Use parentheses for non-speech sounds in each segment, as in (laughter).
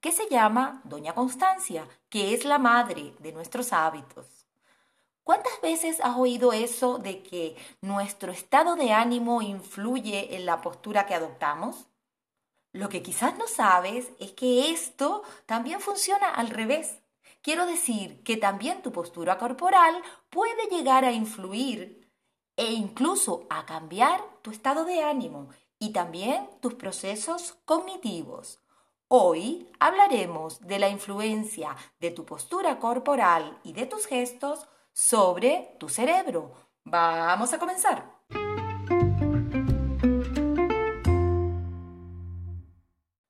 que se llama Doña Constancia, que es la madre de nuestros hábitos. ¿Cuántas veces has oído eso de que nuestro estado de ánimo influye en la postura que adoptamos? Lo que quizás no sabes es que esto también funciona al revés. Quiero decir que también tu postura corporal puede llegar a influir e incluso a cambiar tu estado de ánimo y también tus procesos cognitivos. Hoy hablaremos de la influencia de tu postura corporal y de tus gestos sobre tu cerebro. Vamos a comenzar.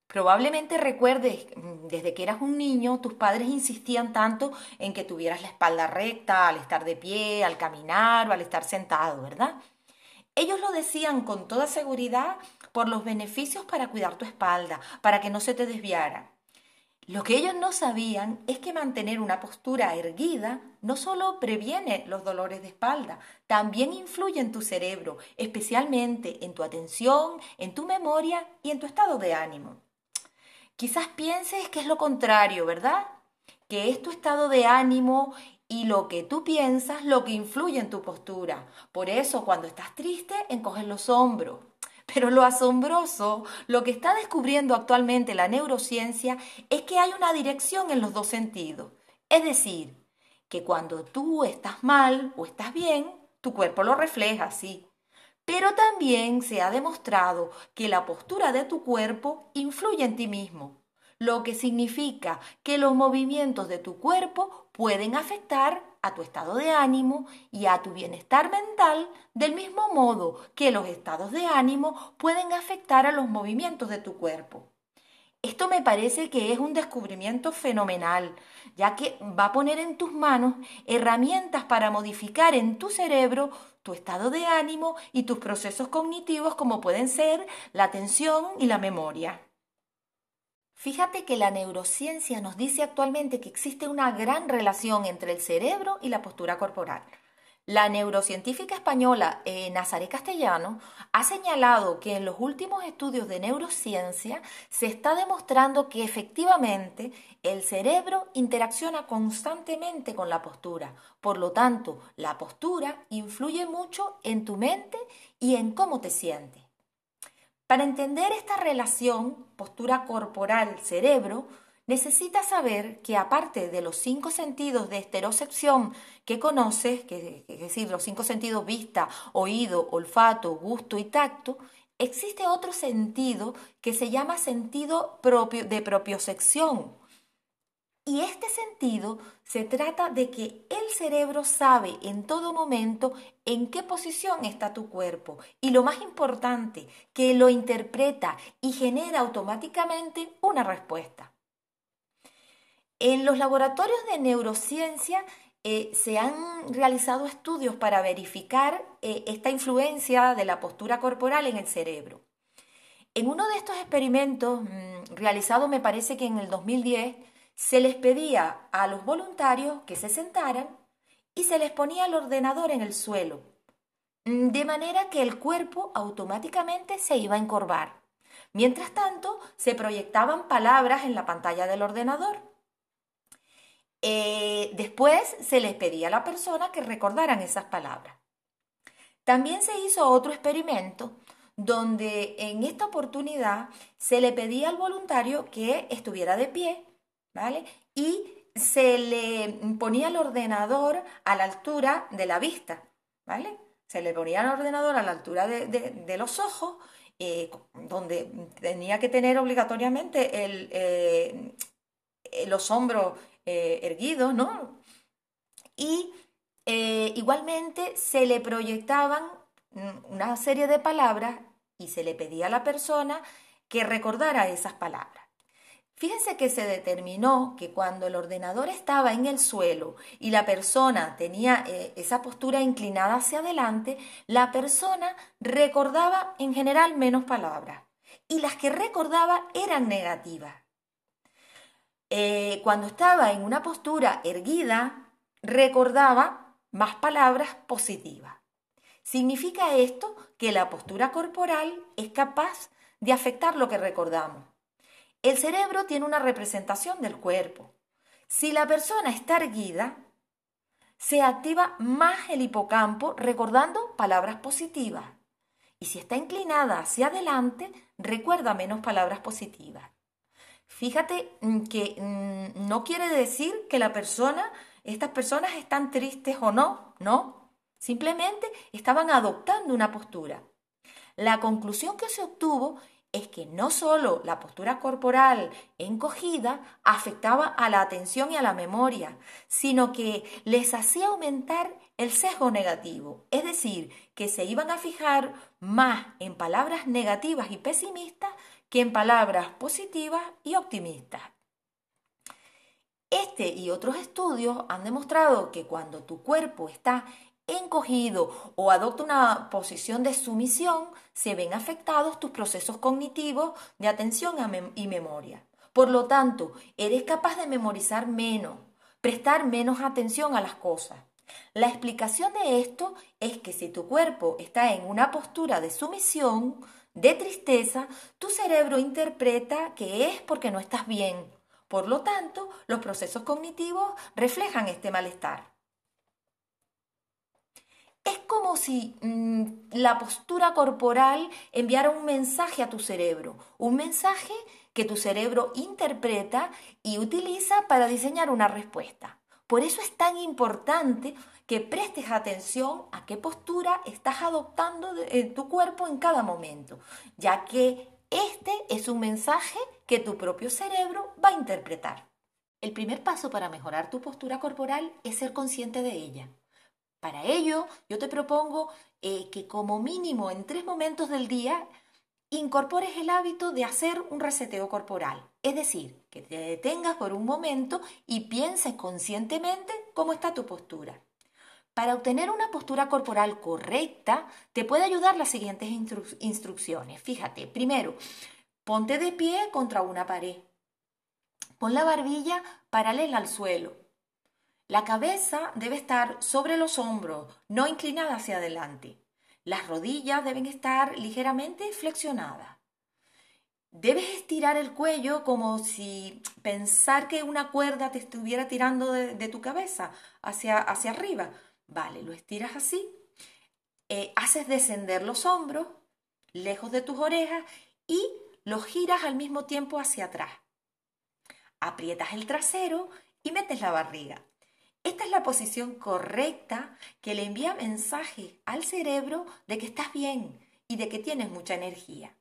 Probablemente recuerdes, mm, desde que eras un niño, tus padres insistían tanto en que tuvieras la espalda recta al estar de pie, al caminar o al estar sentado, ¿verdad? Ellos lo decían con toda seguridad por los beneficios para cuidar tu espalda, para que no se te desviara. Lo que ellos no sabían es que mantener una postura erguida no solo previene los dolores de espalda, también influye en tu cerebro, especialmente en tu atención, en tu memoria y en tu estado de ánimo. Quizás pienses que es lo contrario, ¿verdad? Que es tu estado de ánimo y lo que tú piensas lo que influye en tu postura. Por eso cuando estás triste encoges los hombros. (laughs) Pero lo asombroso, lo que está descubriendo actualmente la neurociencia es que hay una dirección en los dos sentidos. Es decir, que cuando tú estás mal o estás bien, tu cuerpo lo refleja, sí. Pero también se ha demostrado que la postura de tu cuerpo influye en ti mismo lo que significa que los movimientos de tu cuerpo pueden afectar a tu estado de ánimo y a tu bienestar mental del mismo modo que los estados de ánimo pueden afectar a los movimientos de tu cuerpo. Esto me parece que es un descubrimiento fenomenal, ya que va a poner en tus manos herramientas para modificar en tu cerebro tu estado de ánimo y tus procesos cognitivos como pueden ser la atención y la memoria. Fíjate que la neurociencia nos dice actualmente que existe una gran relación entre el cerebro y la postura corporal. La neurocientífica española eh, Nazaré Castellano ha señalado que en los últimos estudios de neurociencia se está demostrando que efectivamente el cerebro interacciona constantemente con la postura. Por lo tanto, la postura influye mucho en tu mente y en cómo te sientes. Para entender esta relación postura corporal-cerebro, necesitas saber que aparte de los cinco sentidos de esterocepción que conoces, que, es decir, los cinco sentidos vista, oído, olfato, gusto y tacto, existe otro sentido que se llama sentido propio, de propiocepción y este sentido se trata de que el cerebro sabe en todo momento en qué posición está tu cuerpo y lo más importante, que lo interpreta y genera automáticamente una respuesta. En los laboratorios de neurociencia eh, se han realizado estudios para verificar eh, esta influencia de la postura corporal en el cerebro. En uno de estos experimentos, mm, realizado me parece que en el 2010, se les pedía a los voluntarios que se sentaran y se les ponía el ordenador en el suelo, de manera que el cuerpo automáticamente se iba a encorvar. Mientras tanto, se proyectaban palabras en la pantalla del ordenador. Eh, después se les pedía a la persona que recordaran esas palabras. También se hizo otro experimento donde en esta oportunidad se le pedía al voluntario que estuviera de pie ¿vale? Y se le ponía el ordenador a la altura de la vista, ¿vale? Se le ponía el ordenador a la altura de, los ojos, eh, donde tenía que tener obligatoriamente eh, los hombros eh, erguidos, ¿no? Y igualmente se le proyectaban una serie de palabras y se le pedía a la persona que recordara esas palabras. Fíjense que se determinó que cuando el ordenador estaba en el suelo y la persona tenía eh, esa postura inclinada hacia adelante, la persona recordaba en general menos palabras y las que recordaba eran negativas. Eh, cuando estaba en una postura erguida, recordaba más palabras positivas. Significa esto que la postura corporal es capaz de afectar lo que recordamos. El cerebro tiene una representación del cuerpo. Si la persona está erguida, se activa más el hipocampo recordando palabras positivas. Y si está inclinada hacia adelante, recuerda menos palabras positivas. Fíjate mm, que mm, no quiere decir que la persona, estas personas están tristes o no, no. Simplemente estaban adoptando una postura. La conclusión que se obtuvo es que no solo la postura corporal encogida afectaba a la atención y a la memoria, sino que les hacía aumentar el sesgo negativo, es decir, que se iban a fijar más en palabras negativas y pesimistas que en palabras positivas y optimistas. Este y otros estudios han demostrado que cuando tu cuerpo está encogido o adopta una posición de sumisión, se ven afectados tus procesos cognitivos de atención y memoria. Por lo tanto, eres capaz de memorizar menos, prestar menos atención a las cosas. La explicación de esto es que si tu cuerpo está en una postura de sumisión, de tristeza, tu cerebro interpreta que es porque no estás bien. Por lo tanto, los procesos cognitivos reflejan este malestar. Es como si mm, la postura corporal enviara un mensaje a tu cerebro, un mensaje que tu cerebro interpreta y utiliza para diseñar una respuesta. Por eso es tan importante que prestes atención a qué postura estás adoptando en tu cuerpo en cada momento, ya que este es un mensaje que tu propio cerebro va a interpretar. El primer paso para mejorar tu postura corporal es ser consciente de ella. Para ello, yo te propongo eh, que como mínimo en tres momentos del día incorpores el hábito de hacer un reseteo corporal. Es decir, que te detengas por un momento y pienses conscientemente cómo está tu postura. Para obtener una postura corporal correcta, te puede ayudar las siguientes instrucciones. Fíjate, primero, ponte de pie contra una pared. Pon la barbilla paralela al suelo. La cabeza debe estar sobre los hombros, no inclinada hacia adelante. Las rodillas deben estar ligeramente flexionadas. Debes estirar el cuello como si pensar que una cuerda te estuviera tirando de, tu cabeza hacia, hacia, arriba. Vale, lo estiras así. Eh, haces descender los hombros lejos de tus orejas y los giras al mismo tiempo hacia atrás. Aprietas el trasero y metes la barriga. Esta es la posición correcta que le envía mensaje al cerebro de que estás bien y de que tienes mucha energía.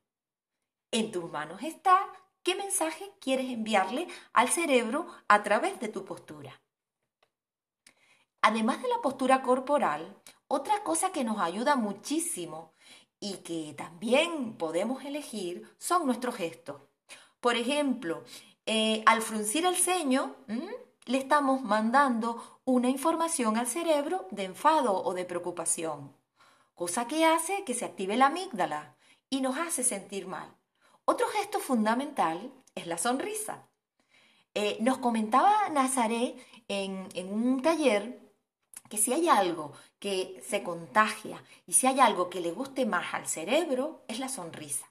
En tus manos está qué mensaje quieres enviarle al cerebro a través de tu postura. Además de la postura corporal, otra cosa que nos ayuda muchísimo y que también podemos elegir son nuestros gestos. Por ejemplo, eh, al fruncir el ceño, le estamos mandando una información al cerebro de enfado o de preocupación, cosa que hace que se active la amígdala y nos hace sentir mal. Otro gesto fundamental es la sonrisa. Eh, nos comentaba Nazaré en, en un taller que si hay algo que se contagia y si hay algo que le guste más al cerebro, es la sonrisa.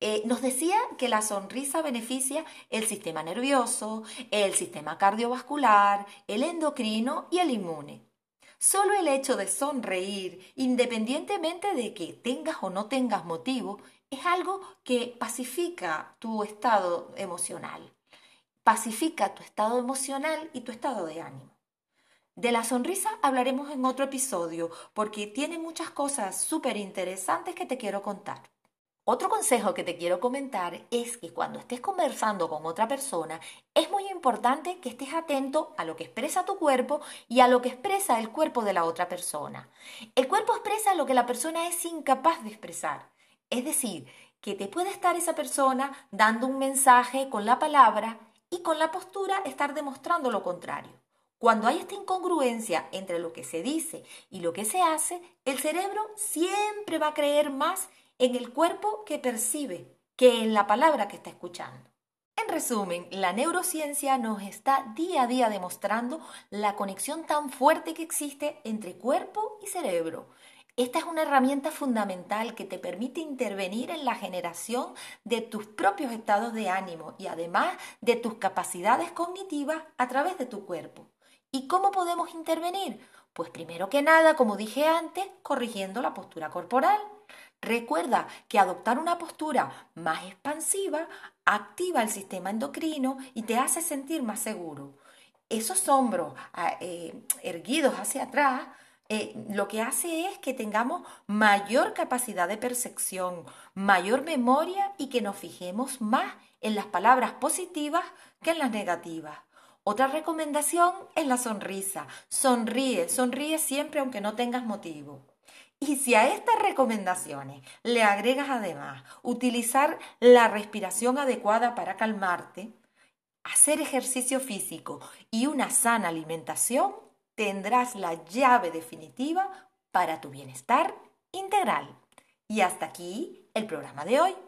Eh, nos decía que la sonrisa beneficia el sistema nervioso, el sistema cardiovascular, el endocrino y el inmune. Solo el hecho de sonreír, independientemente de que tengas o no tengas motivo, es algo que pacifica tu estado emocional. Pacifica tu estado emocional y tu estado de ánimo. De la sonrisa hablaremos en otro episodio porque tiene muchas cosas súper interesantes que te quiero contar. Otro consejo que te quiero comentar es que cuando estés conversando con otra persona, es muy importante que estés atento a lo que expresa tu cuerpo y a lo que expresa el cuerpo de la otra persona. El cuerpo expresa lo que la persona es incapaz de expresar. Es decir, que te puede estar esa persona dando un mensaje con la palabra y con la postura estar demostrando lo contrario. Cuando hay esta incongruencia entre lo que se dice y lo que se hace, el cerebro siempre va a creer más en el cuerpo que percibe que en la palabra que está escuchando. En resumen, la neurociencia nos está día a día demostrando la conexión tan fuerte que existe entre cuerpo y cerebro. Esta es una herramienta fundamental que te permite intervenir en la generación de tus propios estados de ánimo y además de tus capacidades cognitivas a través de tu cuerpo. ¿Y cómo podemos intervenir? Pues primero que nada, como dije antes, corrigiendo la postura corporal. Recuerda que adoptar una postura más expansiva activa el sistema endocrino y te hace sentir más seguro. Esos hombros ah, eh, erguidos hacia atrás eh, lo que hace es que tengamos mayor capacidad de percepción, mayor memoria y que nos fijemos más en las palabras positivas que en las negativas. Otra recomendación es la sonrisa. Sonríe, sonríe siempre aunque no tengas motivo. Y si a estas recomendaciones le agregas además utilizar la respiración adecuada para calmarte, hacer ejercicio físico y una sana alimentación, tendrás la llave definitiva para tu bienestar integral. Y hasta aquí el programa de hoy.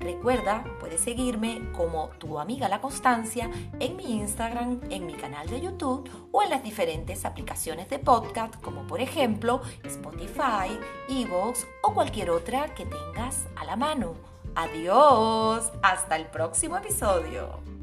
Recuerda, puedes seguirme como tu amiga La Constancia en mi Instagram, en mi canal de YouTube o en las diferentes aplicaciones de podcast como por ejemplo Spotify, Evox o cualquier otra que tengas a la mano. Adiós, hasta el próximo episodio.